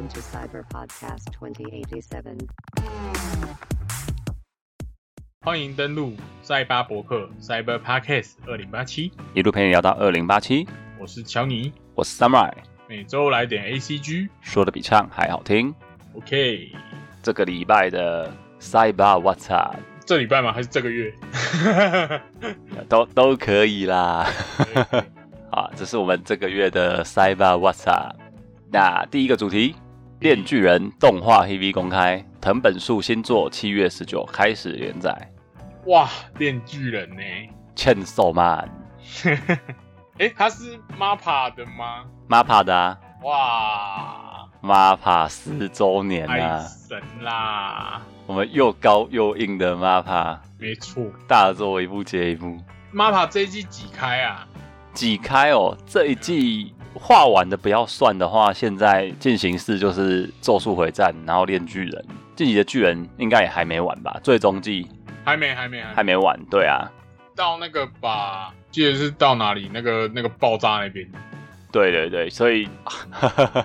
Welcome to Cyber Podcast 2087. 欢迎登录赛巴博客 Cyber Podcast 二零八七，一路陪你聊到二零八七，我是乔尼，我是 Samurai，每周来点 ACG。说的比唱还好听。OK，这个礼拜的 Cyber What's Up 这礼拜吗？还是这个月？都都可以啦。可以啊，这是我们这个月的 Cyber What's Up。那第一个主题，《链巨人》动画 TV 公开，藤本树新作七月十九开始连载。哇，炼巨人呢？欠手 man 哎，他是 MAPPA 的吗？MAPPA 的啊哇，，MAPPA 四周年太啊，神啦！我们又高又硬的 MAPPA 没错大作一部接一部。，MAPPA 这一季几开啊？几开哦，这一季画完的不要算的话，现在进行式就是《咒术回战》，然后《炼巨人》，晋级的巨人应该也还没完吧？最终季还没，还没，还没完，对啊，到那个吧？记得是到哪里？那个那个爆炸那边。对对对，所以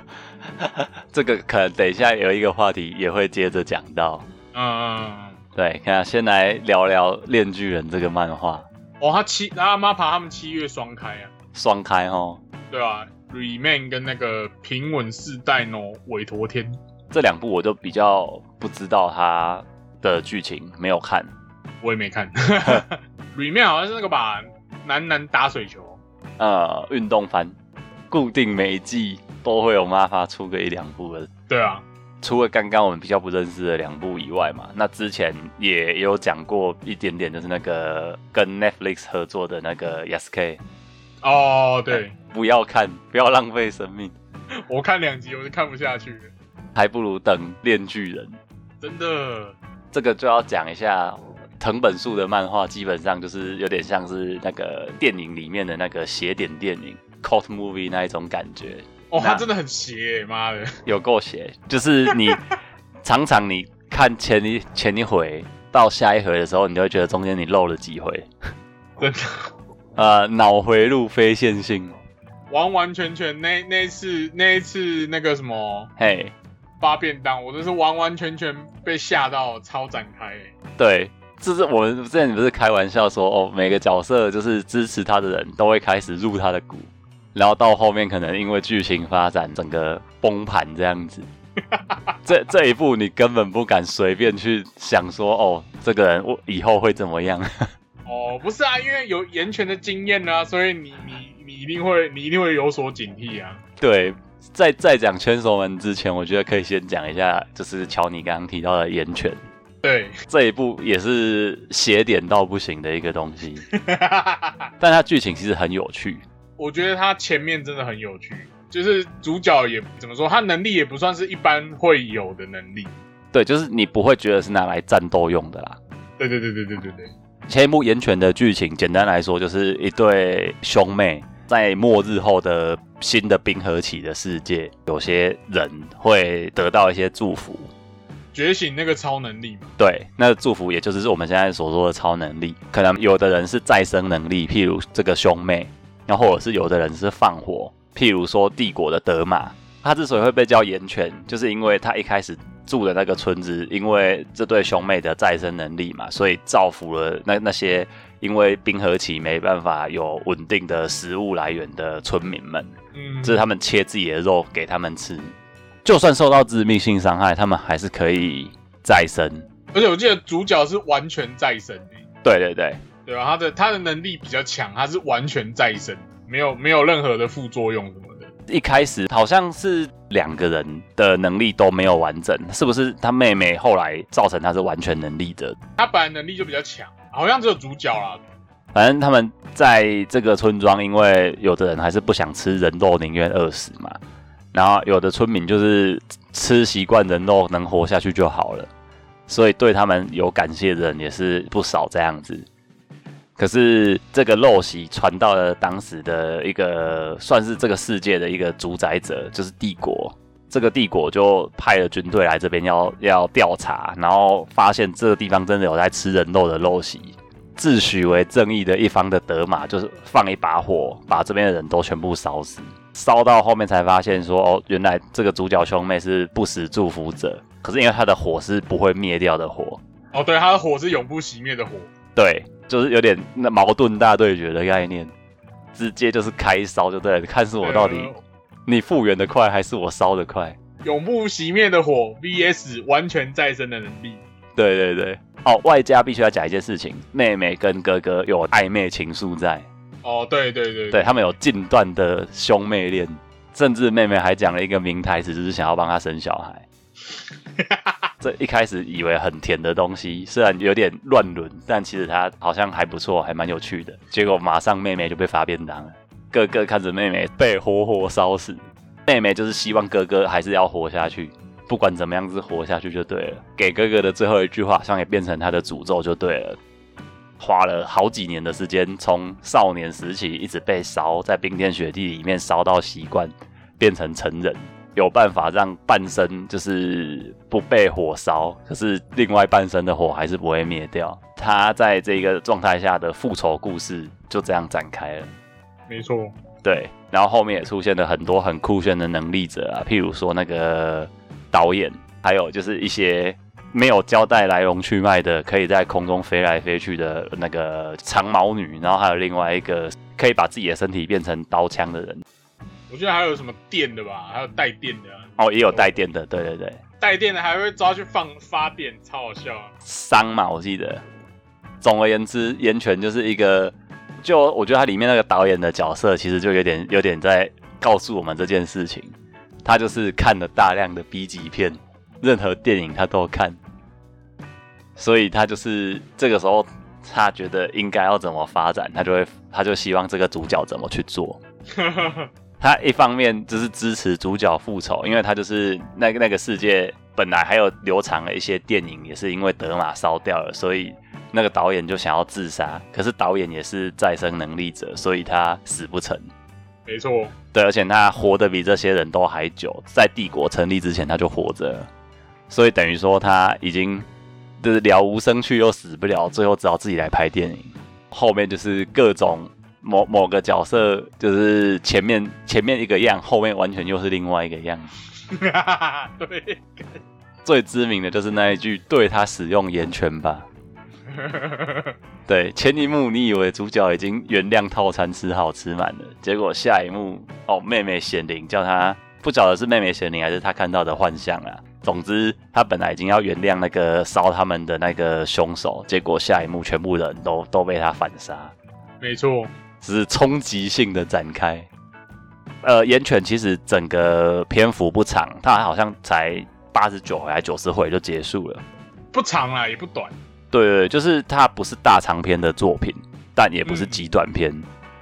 这个可能等一下有一个话题也会接着讲到。嗯嗯嗯。对，看先来聊聊《炼巨人》这个漫画，哦，他七，然后 MAPPA 他们七月双开啊，双开哦，对啊，Remain 跟那个平稳世代 no 韦陀天，这两部我就比较不知道它的剧情，没有看。我也没看。Remain 好像是那个吧，男男打水球，呃，运动番，固定每一季都会有 MAPPA 出个一两部的。对啊，除了刚刚我们比较不认识的两部以外嘛，那之前也有讲过一点点，就是那个跟 Netflix 合作的那个 Yasuke，哦，对，不要看，不要浪费生命，我看两集我就看不下去了，还不如等《炼巨人》。真的，这个就要讲一下藤本树的漫画，基本上就是有点像是那个电影里面的那个邪典电影 cult movie 那一种感觉。哦，那他真的很邪耶，妈的，有够邪，就是你常常你看前一前一回到下一回的时候，你就会觉得中间你漏了几回，真的，呃，脑回路非线性，完完全全那那次那一次那个什么嘿，发便当，我真是完完全全被吓到超展开耶，对，这是我们之前不是开玩笑说，哦，每个角色就是支持他的人都会开始入他的股，然后到后面可能因为剧情发展整个崩盘这样子。这这一步你根本不敢随便去想说，哦，这个人我以后会怎么样？哦，不是啊，因为有岩泉的经验啊，所以你你你一定会你一定会有所警惕啊。对，在在讲圈手门之前，我觉得可以先讲一下，就是乔尼刚刚提到的岩泉对，这一部也是邪点到不行的一个东西，但它剧情其实很有趣。我觉得他前面真的很有趣，就是主角也怎么说，他能力也不算是一般会有的能力。对，就是你不会觉得是拿来战斗用的啦。对对对对对对对，前一部《岩泉》的剧情，简单来说就是一对兄妹在末日后的新的冰河期的世界，有些人会得到一些祝福。觉醒那个超能力嘛，对，那祝福也就是我们现在所说的超能力，可能有的人是再生能力，譬如这个兄妹，然后或者是有的人是放火，譬如说帝国的德玛，他之所以会被叫岩泉，就是因为他一开始住的那个村子，因为这对兄妹的再生能力嘛，所以造福了那那些因为冰河期没办法有稳定的食物来源的村民们，嗯，这是他们切自己的肉给他们吃，就算受到致命性伤害，他们还是可以再生。而且我记得主角是完全再生的，对对对，对吧？他的他的能力比较强，他是完全再生，没有没有任何的副作用什么的。一开始好像是两个人的能力都没有完整，是不是？他妹妹后来造成他是完全能力的。他本来能力就比较强，好像只有主角啦。反正他们在这个村庄，因为有的人还是不想吃人肉，宁愿饿死嘛。然后有的村民就是吃习惯人肉，能活下去就好了，所以对他们有感谢的人也是不少这样子。可是这个陋习传到了当时的一个算是这个世界的一个主宰者，就是帝国。这个帝国就派了军队来这边要要调查，然后发现这个地方真的有在吃人肉的陋习。自诩为正义的一方的德玛，就是放一把火，把这边的人都全部烧死。烧到后面才发现说，哦，原来这个主角兄妹是不死祝福者，可是因为他的火是不会灭掉的火，哦，对，他的火是永不熄灭的火。对，就是有点那矛盾大对决的概念，直接就是开烧就对了，看是我到底呃你复原的快还是我烧的快。永不熄灭的火 VS 完全再生的能力。对对对，哦，外加必须要讲一件事情，妹妹跟哥哥有暧昧情愫在，哦，对对对对他们有近段的兄妹恋，甚至妹妹还讲了一个名台词，就是想要帮他生小孩。这一开始以为很甜的东西，虽然有点乱伦，但其实它好像还不错，还蛮有趣的。结果马上妹妹就被发便当了，哥哥看着妹妹被活活烧死，妹妹就是希望哥哥还是要活下去，不管怎么样子活下去就对了。给哥哥的最后一句话，好像也变成他的诅咒就对了。花了好几年的时间，从少年时期一直被烧，在冰天雪地里面烧到习惯，变成成人，有办法让半身就是不被火烧，可是另外半身的火还是不会灭掉。他在这个状态下的复仇故事就这样展开了。没错，对，然后后面也出现了很多很酷炫的能力者啊，譬如说那个导演，还有就是一些没有交代来龙去脉的，可以在空中飞来飞去的那个长毛女，然后还有另外一个可以把自己的身体变成刀枪的人，我觉得还有什么电的吧，还有带电的、啊，哦，也有带电的，对对对，带电的还会抓去放发电，超好笑啊！伤嘛，我记得。总而言之，岩泉就是一个，就我觉得它里面那个导演的角色，其实就有点有点在告诉我们这件事情。他就是看了大量的 B 级片，任何电影他都看，所以他就是这个时候他觉得应该要怎么发展，他就会他就希望这个主角怎么去做。他一方面就是支持主角复仇，因为他就是那个那个世界本来还有流传了一些电影，也是因为德玛烧掉了，所以那个导演就想要自杀。可是导演也是再生能力者，所以他死不成。没错，对，而且他活得比这些人都还久，在帝国成立之前他就活着，所以等于说他已经就是了无生趣又死不了，最后只好自己来拍电影。后面就是各种某某个角色，就是前面前面一个样，后面完全又是另外一个样。对，最知名的就是那一句“对他使用岩泉吧”。对，前一幕你以为主角已经原谅套餐吃好吃满了，结果下一幕哦，妹妹显灵叫他不晓得是妹妹显灵还是他看到的幻象啊。总之，他本来已经要原谅那个烧他们的那个凶手，结果下一幕全部人都都被他反杀，没错，只是冲击性的展开。呃，岩犬其实整个篇幅不长，它好像才八十九回还九十回就结束了。不长啦，也不短。对对，就是它不是大长篇的作品，但也不是极短篇。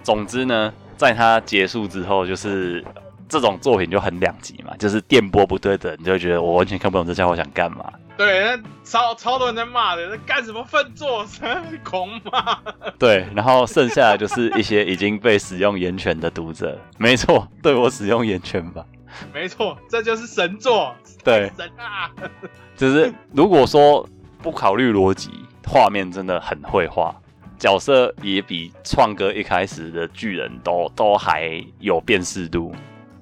总之呢，在它结束之后，就是这种作品就很两极嘛，就是电波不对等，你就会觉得我完全看不懂这家伙想干嘛。对，那超超多人在骂的，那干什么粪作，狂骂。对，然后剩下的就是一些已经被使用岩泉的读者，没错，对我使用岩泉吧。没错，这就是神作。对，神啊！就是如果说不考虑逻辑，画面真的很会画，角色也比创哥一开始的巨人都都还有辨识度。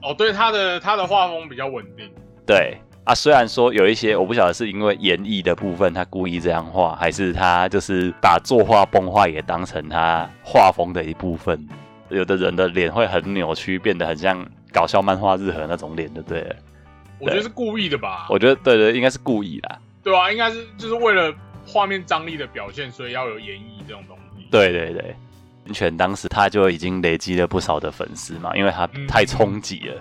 哦，对，他的他的画风比较稳定。对啊，虽然说有一些我不晓得是因为演绎的部分他故意这样画，还是他就是把作画崩坏也当成他画风的一部分。有的人的脸会很扭曲，变得很像搞笑漫画日和那种脸，对不对？我觉得是故意的吧。我觉得对对，应该是故意啦。对啊，应该是就是为了画面张力的表现，所以要有演绎这种东西。对对对，完全当时他就已经累积了不少的粉丝嘛，因为他嗯太冲击了。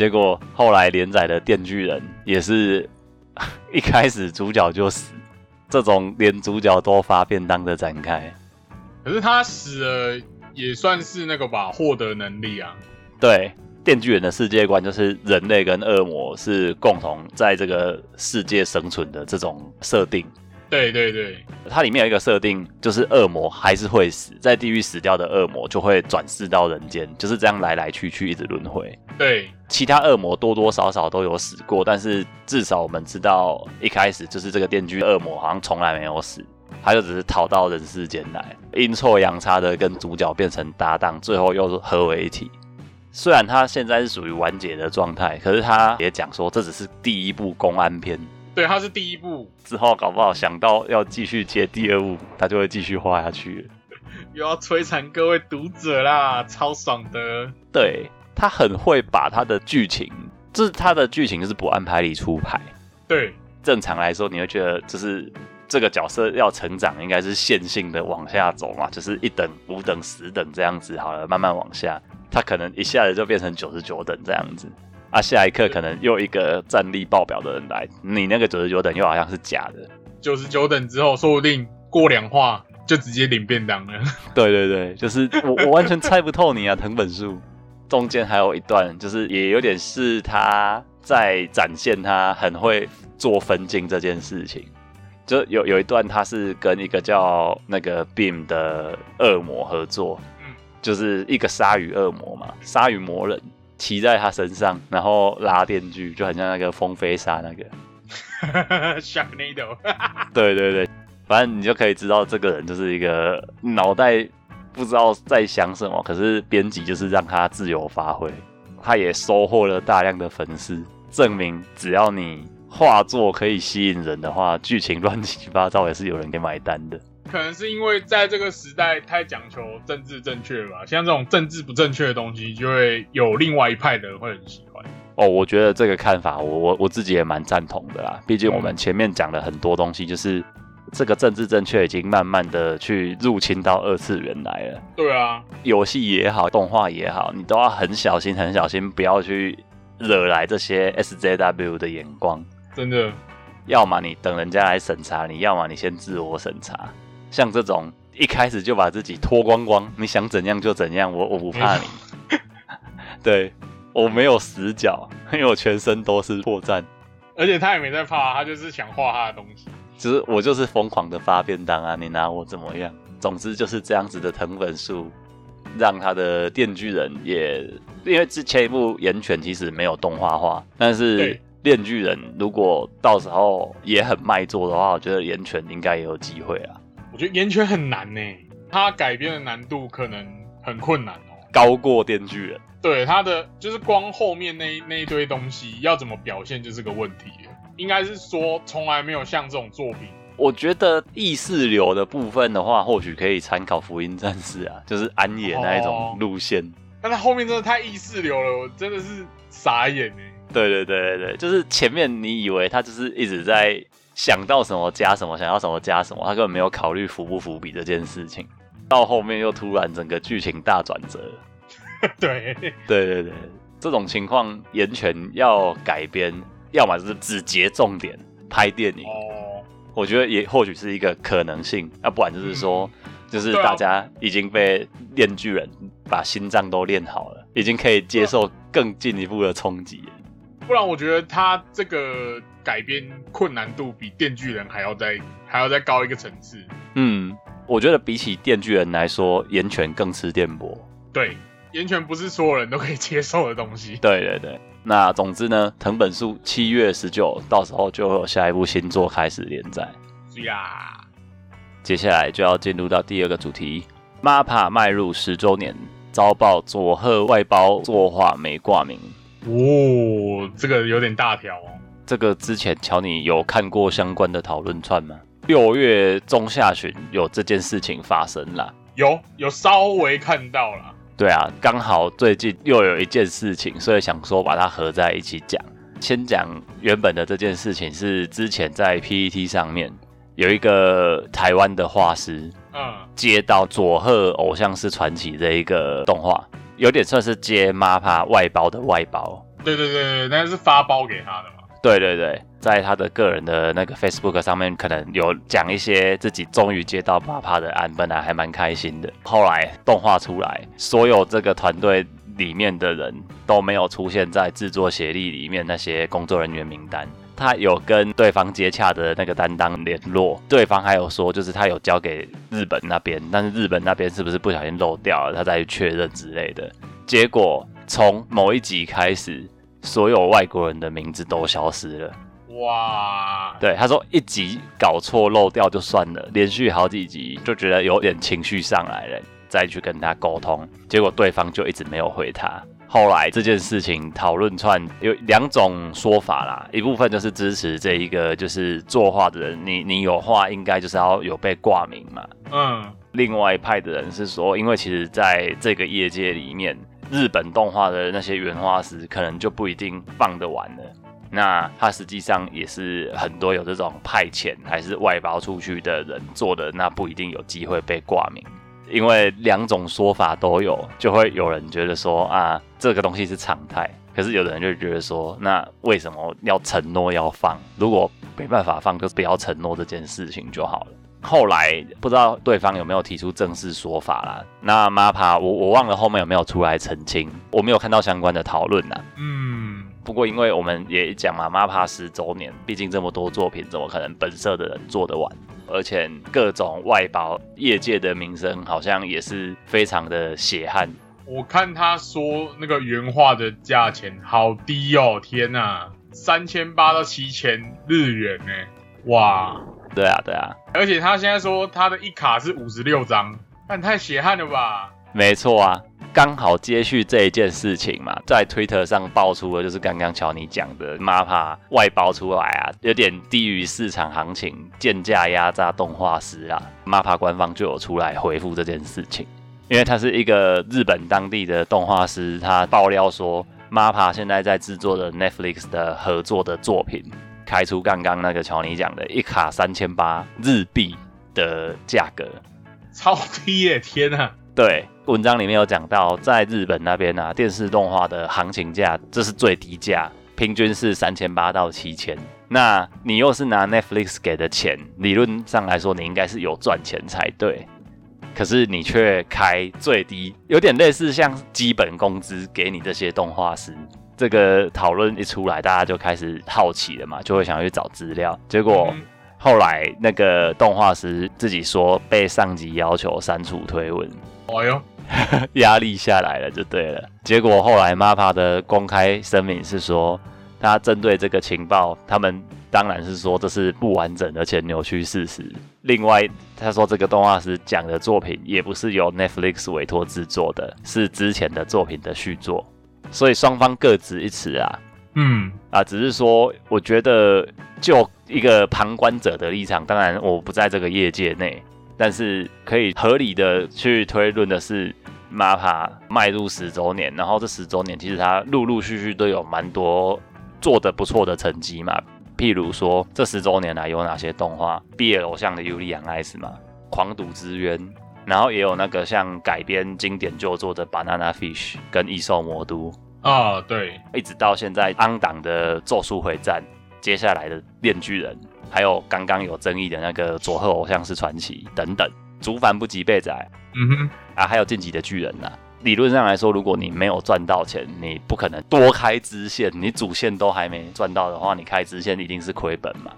结果后来连载的《电锯人》也是 一开始主角就死，这种连主角都发便当的展开。可是他死了也算是那个吧，获得能力啊。对，电锯人的世界观就是人类跟恶魔是共同在这个世界生存的这种设定。对对对，它里面有一个设定，就是恶魔还是会死，在地狱死掉的恶魔就会转世到人间，就是这样来来去去，一直轮回。对，其他恶魔多多少少都有死过，但是至少我们知道，一开始就是这个电锯恶魔好像从来没有死，他就只是逃到人世间来，阴错阳差的跟主角变成搭档，最后又合为一体。虽然他现在是属于完结的状态，可是他也讲说这只是第一部公安片，对，它是第一部，之后搞不好想到要继续接第二部，他就会继续画下去。又要摧残各位读者啦，超爽的。对他很会把他的剧情，就是他的剧情就是不按牌理出牌。对，正常来说，你会觉得就是这个角色要成长，应该是线性的往下走嘛，就是一等、五等、十等这样子好了，慢慢往下。他可能一下子就变成九十九等这样子，啊，下一刻可能又一个战力爆表的人来，你那个九十九等又好像是假的。九十九等之后，说不定过两话就直接领便当了。对对对，就是我我完全猜不透你啊，藤本树。中间还有一段，就是也有点是他在展现他很会做分镜这件事情。就有有一段，他是跟一个叫那个 Beam 的恶魔合作，嗯就是一个鲨鱼恶魔嘛，鲨鱼魔人骑在他身上，然后拉电锯，就很像那个风飞沙那个。Sharknado，对对对，反正你就可以知道这个人就是一个脑袋不知道在想什么，可是编辑就是让他自由发挥，他也收获了大量的粉丝，证明只要你画作可以吸引人的话，剧情乱七八糟也是有人给买单的。可能是因为在这个时代太讲求政治正确吧，像这种政治不正确的东西，就会有另外一派的人会很喜欢。哦，我觉得这个看法我我我自己也蛮赞同的啦。毕竟我们前面讲了很多东西，就是这个政治正确已经慢慢的去入侵到二次元来了。对啊，游戏也好，动画也好，你都要很小心、很小心，不要去惹来这些 SJW 的眼光。真的，要么你等人家来审查你，要么你先自我审查。像这种一开始就把自己脱光光，你想怎样就怎样，我我不怕你。对我没有死角，因为我全身都是破绽。而且他也没在怕，他就是想画他的东西。只是我就是疯狂的发便当啊，你拿我怎么样？总之就是这样子的藤本树，让他的电锯人也，因为之前一部《岩犬》其实没有动画化，但是对电锯人如果到时候也很卖座的话，我觉得《岩泉》应该也有机会啊，我觉得岩泉很难呢，它改编的难度可能很困难哦。高过电锯人。对它的就是光后面那一那一堆东西要怎么表现就是个问题了。应该是说从来没有像这种作品，我觉得意识流的部分的话，或许可以参考《福音战士》啊，就是安野那一种哦路线。但他后面真的太意识流了，我真的是傻眼哎。对对对对对，就是前面你以为他就是一直在想到什么加什么，想要什么加什么，他根本没有考虑伏不伏笔这件事情。到后面又突然整个剧情大转折。对，对对对，这种情况岩泉要改编，要么就是只截重点拍电影，哦，我觉得也或许是一个可能性，要不然就是说，就是大家已经被炼巨人把心脏都练好了，已经可以接受更进一步的冲击。不然我觉得他这个改编困难度比电锯人还要再还要再高一个层次。嗯，我觉得比起电锯人来说，岩泉更吃电波。对，岩泉不是所有人都可以接受的东西。对对对，那总之呢，藤本树七月十九到时候就会有下一部新作开始连载。是呀，接下来就要进入到第二个主题，MAPPA 迈入十周年，遭报佐贺外包作画没挂名。哦，这个有点大条哦。这个之前乔你有看过相关的讨论串吗？六月中下旬有这件事情发生啦。有有稍微看到了，对啊，刚好最近又有一件事情，所以想说把它合在一起讲。先讲原本的这件事情是之前在 PET 上面有一个台湾的画师嗯，接到佐贺偶像是传奇这一个动画，有点算是接 MAPPA 外包的外包。对对对对，那是发包给他的嘛。对对对，在他的个人的那个 Facebook 上面，可能有讲一些自己终于接到啪啪的案，本来还蛮开心的。后来动画出来，所有这个团队里面的人都没有出现在制作协力里面那些工作人员名单。他有跟对方接洽的那个担当联络，对方还有说，就是他有交给日本那边，但是日本那边是不是不小心漏掉了，他再去确认之类的。结果从某一集开始，所有外国人的名字都消失了。哇，对，他说一集搞错漏掉就算了，连续好几集就觉得有点情绪上来了，再去跟他沟通，结果对方就一直没有回他。后来这件事情讨论串有两种说法啦，一部分就是支持这一个就是作画的人，你你有画应该就是要有被挂名嘛。嗯，另外一派的人是说，因为其实在这个业界里面，日本动画的那些原画师可能就不一定放得完了。那他实际上也是很多有这种派遣还是外包出去的人做的，那不一定有机会被挂名。因为两种说法都有，就会有人觉得说啊，这个东西是常态。可是有的人就觉得说，那为什么要承诺要放？如果没办法放，就不要承诺这件事情就好了。后来不知道对方有没有提出正式说法啦。那 MAPA 我我忘了后面有没有出来澄清，我没有看到相关的讨论呐。嗯，不过因为我们也讲嘛，MAPA 十周年，毕竟这么多作品，怎么可能本色的人做得完？而且各种外包业界的名声好像也是非常的血汗。我看他说那个原画的价钱好低哦，天呐，三千八到七千日元呢，哇！对啊，对啊，而且他现在说他的一卡是五十六张，但太血汗了吧？没错啊。刚好接续这一件事情嘛，在 Twitter 上爆出的就是刚刚乔尼讲的 MAPA 外包出来啊，有点低于市场行情，贱价压榨动画师啊。MAPA 官方就有出来回复这件事情，因为他是一个日本当地的动画师，他爆料说 MAPA 现在在制作的 Netflix 的合作的作品，开出刚刚那个乔尼讲的一卡三千八日币的价格，超低耶！天呐！对，文章里面有讲到，在日本那边啊，电视动画的行情价，这是最低价，平均是三千八到七千。那你又是拿 Netflix 给的钱，理论上来说，你应该是有赚钱才对。可是你却开最低，有点类似像基本工资给你这些动画师。这个讨论一出来，大家就开始好奇了嘛，就会想要去找资料。结果后来那个动画师自己说，被上级要求删除推文。哎呦，压力下来了就对了。结果后来 MAPA 的公开声明是说，他针对这个情报，他们当然是说这是不完整而且扭曲事实。另外，他说这个动画师讲的作品也不是由 Netflix 委托制作的，是之前的作品的续作。所以双方各执一词啊。嗯，啊，只是说，我觉得就一个旁观者的立场，当然我不在这个业界内。但是可以合理的去推论的是，MAPA 迈入十周年，然后这十周年其实它陆陆续续都有蛮多做的不错的成绩嘛。譬如说这十周年来有哪些动画？毕业偶像的尤利亚艾斯嘛，《狂赌之渊》，然后也有那个像改编经典旧作的《Banana Fish》跟《异兽魔都》啊，对，一直到现在安档的《咒术回战》，接下来的《链锯人》。还有刚刚有争议的那个佐贺偶像是传奇等等，竹凡不及被宰，嗯哼，啊，还有晋级的巨人呐。理论上来说，如果你没有赚到钱，你不可能多开支线，你主线都还没赚到的话，你开支线一定是亏本嘛。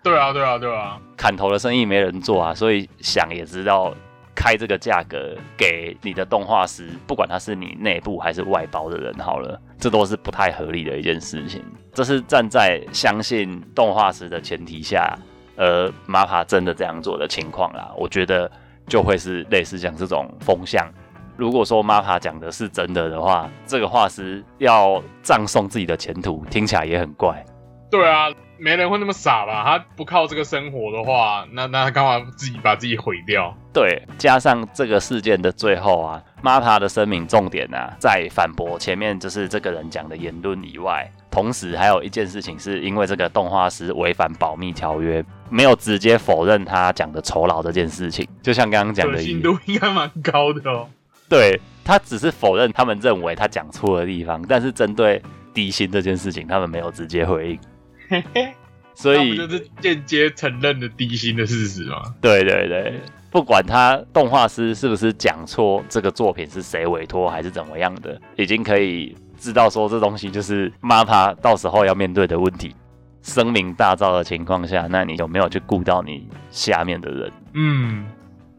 对啊，对啊，对啊，砍头的生意没人做啊，所以想也知道。开这个价格给你的动画师，不管他是你内部还是外包的人，好了，这都是不太合理的一件事情。这是站在相信动画师的前提下，而 MAPA 真的这样做的情况啦，我觉得就会是类似像这种风向。如果说 MAPA 讲的是真的的话，这个画师要葬送自己的前途，听起来也很怪。对啊，没人会那么傻吧？他不靠这个生活的话，那那他干嘛自己把自己毁掉？对，加上这个事件的最后啊，MAPA 的声明重点啊，在反驳前面就是这个人讲的言论以外，同时还有一件事情，是因为这个动画师违反保密条约，没有直接否认他讲的酬劳这件事情，就像刚刚讲的，可信度应该蛮高的哦。对他只是否认他们认为他讲错的地方，但是针对低薪这件事情，他们没有直接回应。嘿嘿，所以就是间接承认了低薪的事实吗？对对对，不管他动画师是不是讲错这个作品是谁委托还是怎么样的，已经可以知道说这东西就是 MAPA 到时候要面对的问题。声名大噪的情况下，那你有没有去顾到你下面的人？嗯，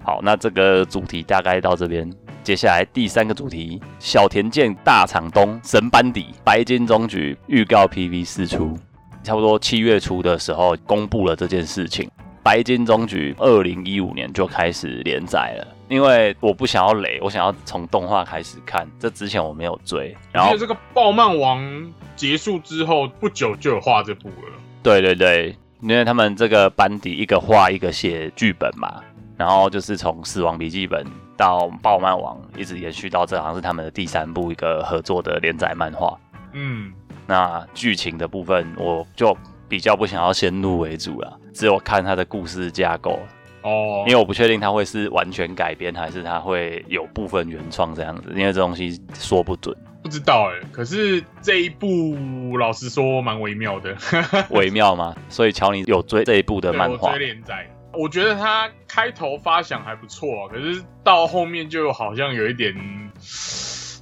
好，那这个主题大概到这边，接下来第三个主题：小田健大厂东神班底白金中局预告 PV 释出。差不多七月初的时候公布了这件事情，白金中局二零一五年就开始连载了，因为我不想要累，我想要从动画开始看。这之前我没有追，然后这个暴漫王结束之后不久就有画这部了。对对对，因为他们这个班底一个画一个写剧本嘛，然后就是从《死亡笔记本》到《暴漫王》，一直延续到这好像是他们的第三部一个合作的连载漫画。嗯，那剧情的部分，我就比较不想要先入为主了，只有看它的故事架构，哦，因为我不确定它会是完全改编，还是它会有部分原创这样子，因为这东西说不准，不知道哎，可是这一部老实说蛮微妙的。微妙吗。所以乔尼有追这一部的对漫画？我追，连载，我觉得他开头发想还不错、啊，可是到后面就好像有一点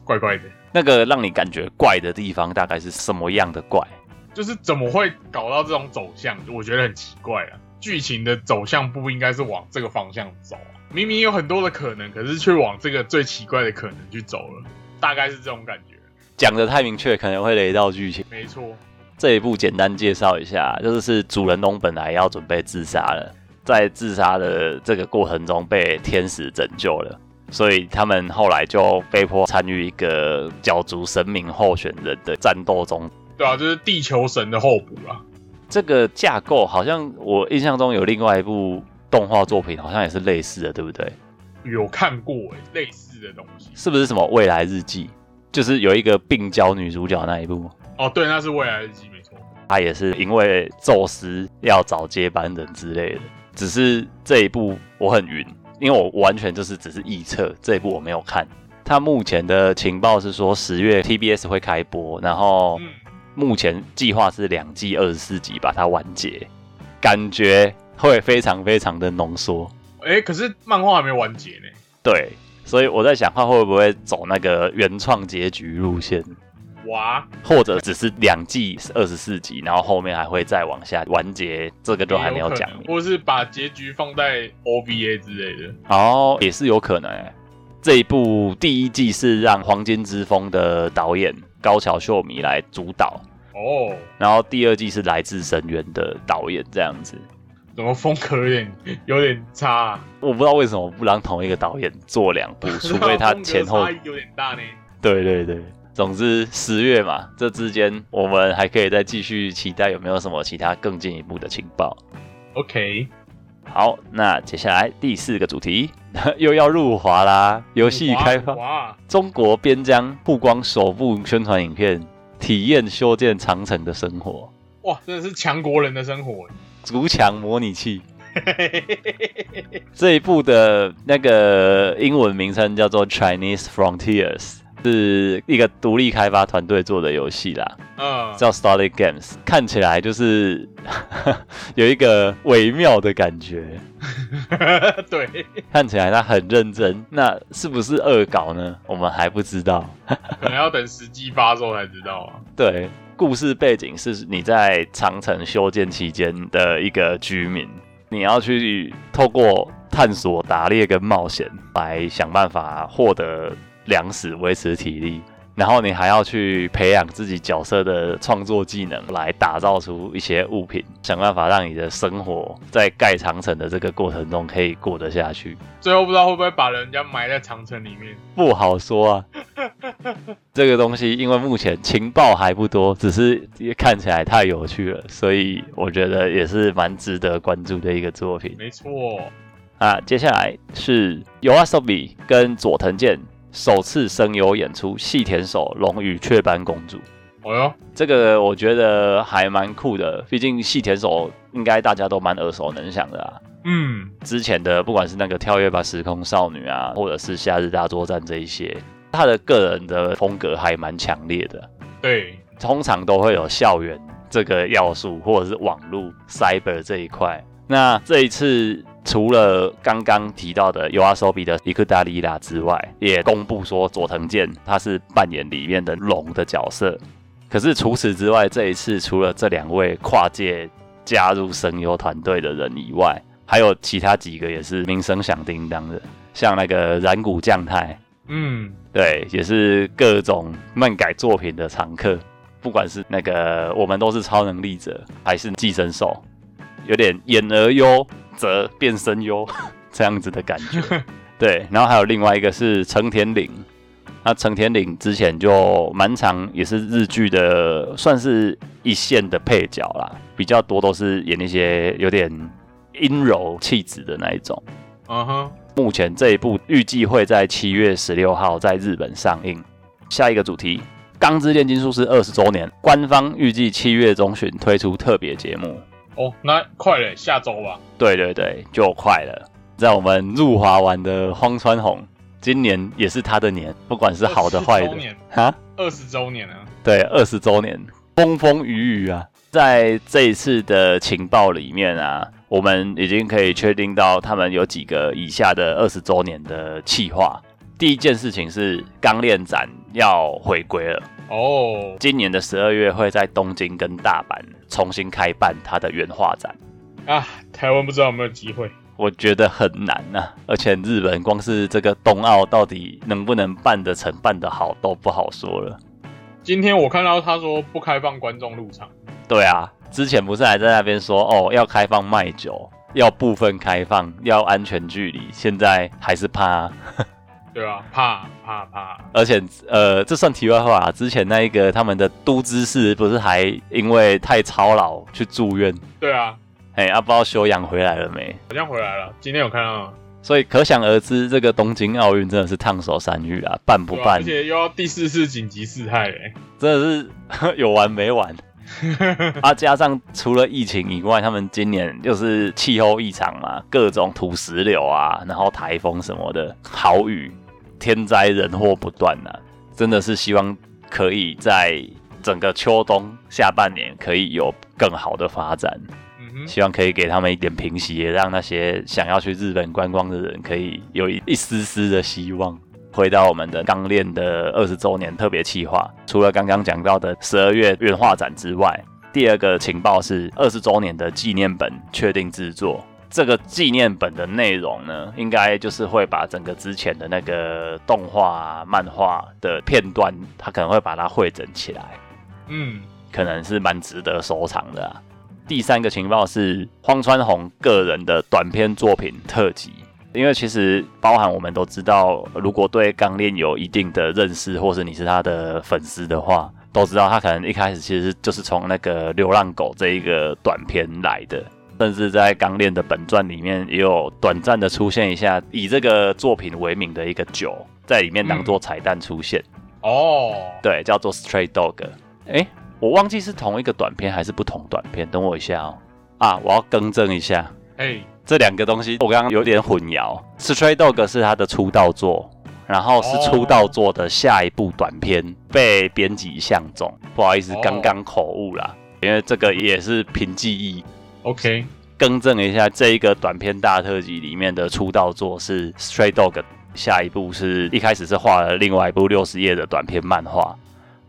怪怪的，那个让你感觉怪的地方大概是什么样的怪？就是怎么会搞到这种走向，我觉得很奇怪啊。剧情的走向不应该是往这个方向走啊，明明有很多的可能，可是却往这个最奇怪的可能去走了，大概是这种感觉。讲的太明确，可能会雷到剧情。没错，这一部简单介绍一下，就是是主人公本来要准备自杀了，在自杀的这个过程中被天使拯救了，所以他们后来就被迫参与一个角逐神明候选人的战斗中。对啊，就是地球神的候补啊。这个架构好像我印象中有另外一部动画作品，好像也是类似的，对不对？有看过哎、类似的东西。是不是什么未来日记？就是有一个病娇女主角那一部，哦，对，那是未来日记，没错。他也是因为宙斯要找接班人之类的。只是这一部我很晕，因为我完全就是只是臆测，这一部我没有看。他目前的情报是说十月 TBS 会开播，然后嗯，目前计划是两季二十四集把它完结，感觉会非常非常的浓缩。哎、可是漫画还没完结呢。对，所以我在想，他会不会走那个原创结局路线，哇，或者只是两季二十四集，然后后面还会再往下完结，这个都还没有讲或是把结局放在 OVA 之类的。哦，也是有可能欸。这一部第一季是让《黄金之风》的导演高桥秀弥来主导，哦，然后第二季是来自深渊的导演这样子。怎么风格有点有点差、啊？我不知道为什么不让同一个导演做两部，除非他前后差异有点大呢。对对对，总之十月嘛，这之间我们还可以再继续期待有没有什么其他更进一步的情报。OK，好，那接下来第四个主题 又要入华啦，游戏开发，中国边疆曝光首部宣传影片，体验修建长城的生活，哇，真的是强国人的生活。筑墙模拟器。这一部的那个英文名称叫做 Chinese Frontiers，是一个独立开发团队做的游戏啦。嗯，叫 Starlight Games，看起来就是 有一个微妙的感觉，对，看起来他很认真。那是不是恶搞呢？我们还不知道。可能要等实际发售才知道啊。对，故事背景是你在长城修建期间的一个居民，你要去透过探索、打猎跟冒险来想办法获得粮食，维持体力。然后你还要去培养自己角色的创作技能，来打造出一些物品，想办法让你的生活在盖长城的这个过程中可以过得下去。最后不知道会不会把人家埋在长城里面。不好说啊，这个东西因为目前情报还不多，只是也看起来太有趣了，所以我觉得也是蛮值得关注的一个作品没错，啊。接下来是 YOASOBI 跟佐藤健首次声优演出细田守龙与雀斑公主。哦哟，这个我觉得还蛮酷的，毕竟细田守应该大家都蛮耳熟能详的啊。嗯，之前的不管是那个跳跃吧时空少女啊，或者是夏日大作战这一些，他的个人的风格还蛮强烈的。对，通常都会有校园这个要素，或者是网络 cyber 这一块。那这一次除了刚刚提到的 u a s o b i 的伊克达利拉之外，也公布说佐藤健他是扮演里面的龙的角色。可是除此之外，这一次除了这两位跨界加入声优团队的人以外，还有其他几个也是名声响叮当的，像那个染谷将太，嗯，对，也是各种漫改作品的常客。不管是那个我们都是超能力者，还是寄生兽，有点演而优，泽变声优 这样子的感觉。对，然后还有另外一个是成田岭，那成田岭之前就蛮长，也是日剧的算是一线的配角啦，比较多都是演一些有点阴柔气质的那一种。嗯哼，目前这一部预计会在七月十六号在日本上映。下一个主题，《钢之炼金术师》二十周年，官方预计七月中旬推出特别节目。哦，那快了，下周吧。对对对，就快了。在我们入华玩的荒川弘，今年也是他的年，不管是好的坏的20周年哈。二十周年啊，对，二十周年，风风雨雨啊，在这一次的情报里面啊，我们已经可以确定到他们有几个以下的二十周年的企划。第一件事情是钢炼展要回归了，哦，今年的十二月会在东京跟大阪重新开办它的原画展。啊，台湾不知道有没有机会。我觉得很难呐、而且日本光是这个冬奥到底能不能办得成、办得好都不好说了。今天我看到他说不开放观众入场，对啊，之前不是还在那边说哦要开放卖酒，要部分开放，要安全距离，现在还是怕。对啊？怕怕怕，而且呃，这算题外话啊，之前那一个他们的都知事不是还因为太操劳去住院，对啊，哎，啊不知道休养回来了没？好像回来了。今天有看到，所以可想而知，这个东京奥运真的是烫手山芋啊，办不办而且又要第四次紧急事态嘞。真的是 有完没完。啊，加上除了疫情以外，他们今年就是气候异常嘛，各种土石流啊，然后台风什么的，豪雨，天灾人祸不断呐、真的是希望可以在整个秋冬下半年可以有更好的发展，希望可以给他们一点平息，也让那些想要去日本观光的人可以有一一丝丝的希望。回到我们的钢炼的二十周年特别企划，除了刚刚讲到的十二月原画展之外，第二个情报是二十周年的纪念本确定制作。这个纪念本的内容呢，应该就是会把整个之前的那个动画、啊、漫画的片段，它可能会把它汇整起来。嗯，可能是蛮值得收藏的、啊。第三个情报是荒川弘个人的短篇作品特辑，因为其实包含我们都知道，如果对钢炼有一定的认识，或是你是他的粉丝的话，都知道他可能一开始其实就是从那个流浪狗这一个短片来的。甚至在钢炼的本传里面，也有短暂的出现一下以这个作品为名的一个酒，在里面当做彩蛋出现。哦，对，叫做 Stray Dog。哎，我忘记是同一个短片还是不同短片，等我一下哦。啊，我要更正一下，哎，这两个东西我刚刚有点混淆。Stray Dog 是他的出道作，然后是出道作的下一部短片被编辑相中，不好意思哦，刚刚口误啦，因为这个也是凭记忆。OK，更正一下，这一个短片大特辑里面的出道作是 Stray Dog，下一部是一开始是画了另外一部六十页的短片漫画。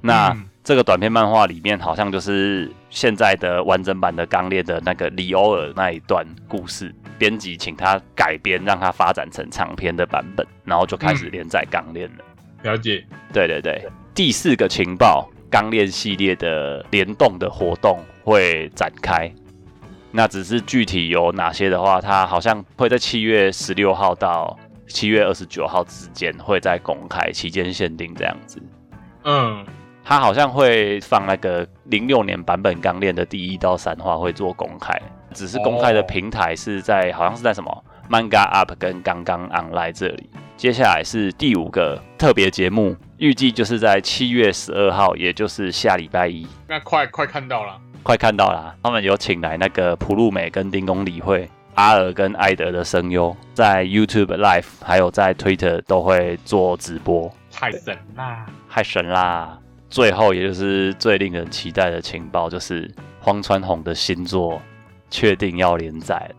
那、嗯这个短片漫画里面好像就是现在的完整版的《钢炼》的那个里欧尔那一段故事，编辑请他改编，让他发展成长篇的版本，然后就开始连载《钢炼》了。了解。对对对，第四个情报，钢炼系列的联动的活动会展开。那只是具体有哪些的话，它好像会在七月十六号到七月二十九号之间会在公开期间限定这样子。嗯，它好像会放那个零六年版本钢炼的第一到三话会做公开，只是公开的哦平台是在、好像是在什么 Manga Up 跟刚刚 Online 这里。接下来是第五个特别节目，预计就是在七月十二号，也就是下礼拜一，那快快看到了。快看到啦。他们有请来那个普路美跟丁公理会。阿尔跟艾德的声优在 YouTube Live 还有在 Twitter 都会做直播，太神啦！太神啦！最后，也就是最令人期待的情报，就是荒川弘的新作确定要连载了。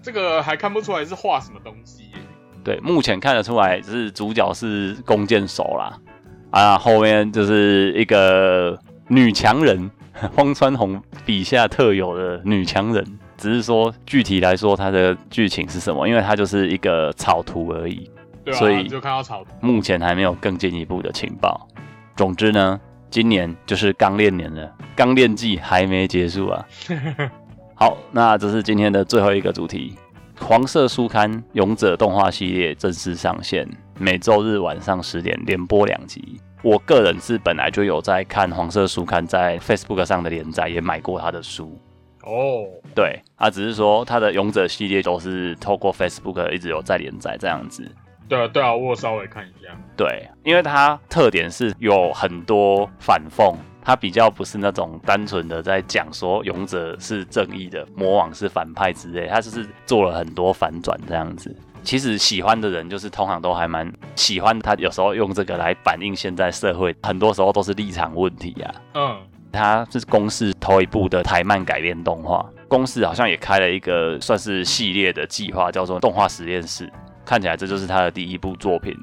这个还看不出来是画什么东西耶。对，目前看得出来是主角是弓箭手啦，啊，后面就是一个女强人，荒川弘笔下特有的女强人。只是说具体来说，它的剧情是什么？因为它就是一个草图而已，对啊，所以就看到草图。目前还没有更进一步的情报。总之呢，今年就是刚练年了，刚练季还没结束啊。好，那这是今天的最后一个主题，黄色书刊《勇者》动画系列正式上线，每周日晚上十点连播两集。我个人是本来就有在看黄色书刊在 Facebook 上的连载，也买过他的书。哦，对，啊只是说他的勇者系列都是透过 Facebook 一直有在连载这样子。对啊，对啊，我有稍微看一下。对，因为它特点是有很多反讽，它比较不是那种单纯的在讲说勇者是正义的，魔王是反派之类，它就是做了很多反转这样子。其实喜欢的人就是通常都还蛮喜欢他，有时候用这个来反映现在社会，很多时候都是立场问题呀、嗯，它是公式头一部的台漫改编动画，公式好像也开了一个算是系列的计划，叫做动画实验室。看起来这就是他的第一部作品，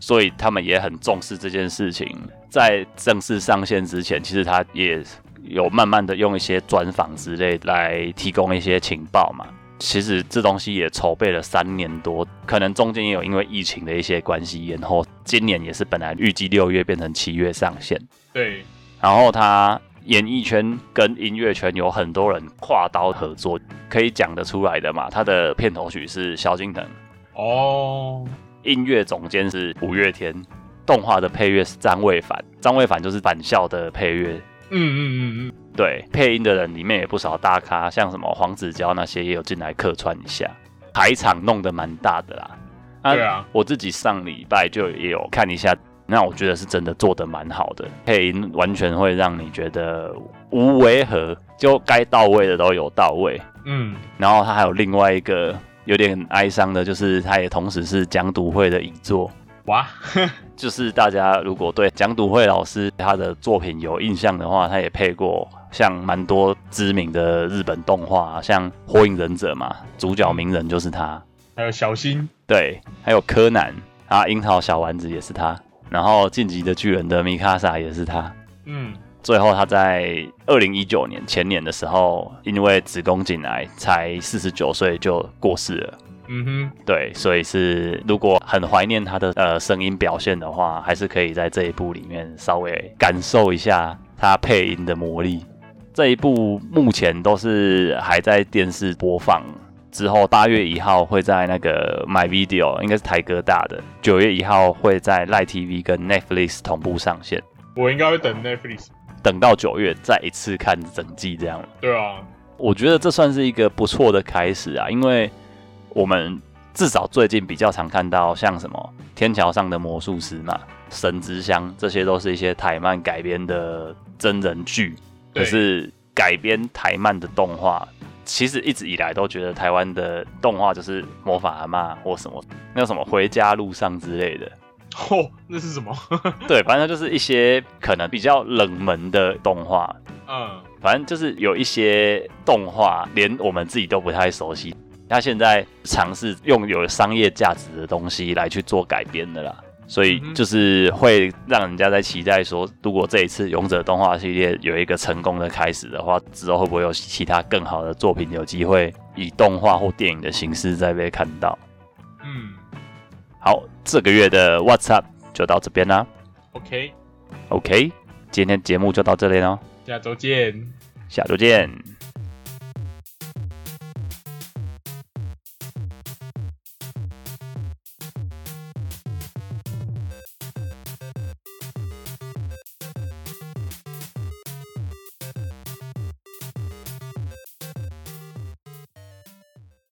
所以他们也很重视这件事情。在正式上线之前，其实他也有慢慢的用一些专访之类来提供一些情报嘛。其实这东西也筹备了三年多，可能中间也有因为疫情的一些关系然后。今年也是本来预计六月变成七月上线。对，然后他演艺圈跟音乐圈有很多人跨刀合作，可以讲得出来的嘛。他的片头曲是萧敬腾，哦，音乐总监是五月天，动画的配乐是张卫凡，张卫凡就是返校的配乐。嗯嗯嗯嗯，对，配音的人里面也不少大咖，像什么黄子佼那些也有进来客串一下，排场弄得蛮大的啦。对啊，我自己上礼拜就也有看一下，那我觉得是真的做得蛮好的，配音完全会让你觉得无违和，就该到位的都有到位。嗯，然后他还有另外一个有点哀伤的，就是他也同时是讲读会的遗作。哇，就是大家如果对蒋笃慧老师他的作品有印象的话，他也配过像蛮多知名的日本动画，像《火影忍者》嘛，主角鸣人就是他。还有小新，对，还有柯南啊，樱桃小丸子也是他，然后晋级的巨人的米卡萨也是他。嗯，最后他在二零一九年前年的时候，因为子宫颈癌，才四十九岁就过世了。嗯哼，对，所以是如果很怀念他的呃声音表现的话，还是可以在这一部里面稍微感受一下他配音的魔力。这一部目前都是还在电视播放，之后八月一号会在那个 My Video，应该是台哥大的，九月一号会在 Line TV 跟 Netflix 同步上线，我应该会等 Netflix。等到九月再一次看整季这样。对啊，我觉得这算是一个不错的开始啊，因为我们至少最近比较常看到像什么《天桥上的魔术师》嘛，《神之乡》，这些都是一些台漫改编的真人剧。可是改编台漫的动画，其实一直以来都觉得台湾的动画就是魔法阿妈或什么那个什么回家路上之类的。哦，那是什么？对，反正就是一些可能比较冷门的动画，嗯，反正就是有一些动画，连我们自己都不太熟悉。他现在尝试用有商业价值的东西来去做改编的啦，所以就是会让人家在期待说，如果这一次勇者动画系列有一个成功的开始的话，之后会不会有其他更好的作品有机会以动画或电影的形式再被看到？嗯好，这个月的 What's Up 就到这边啦。，OK，OK，今天节目就到这里喽，下周见。下周见。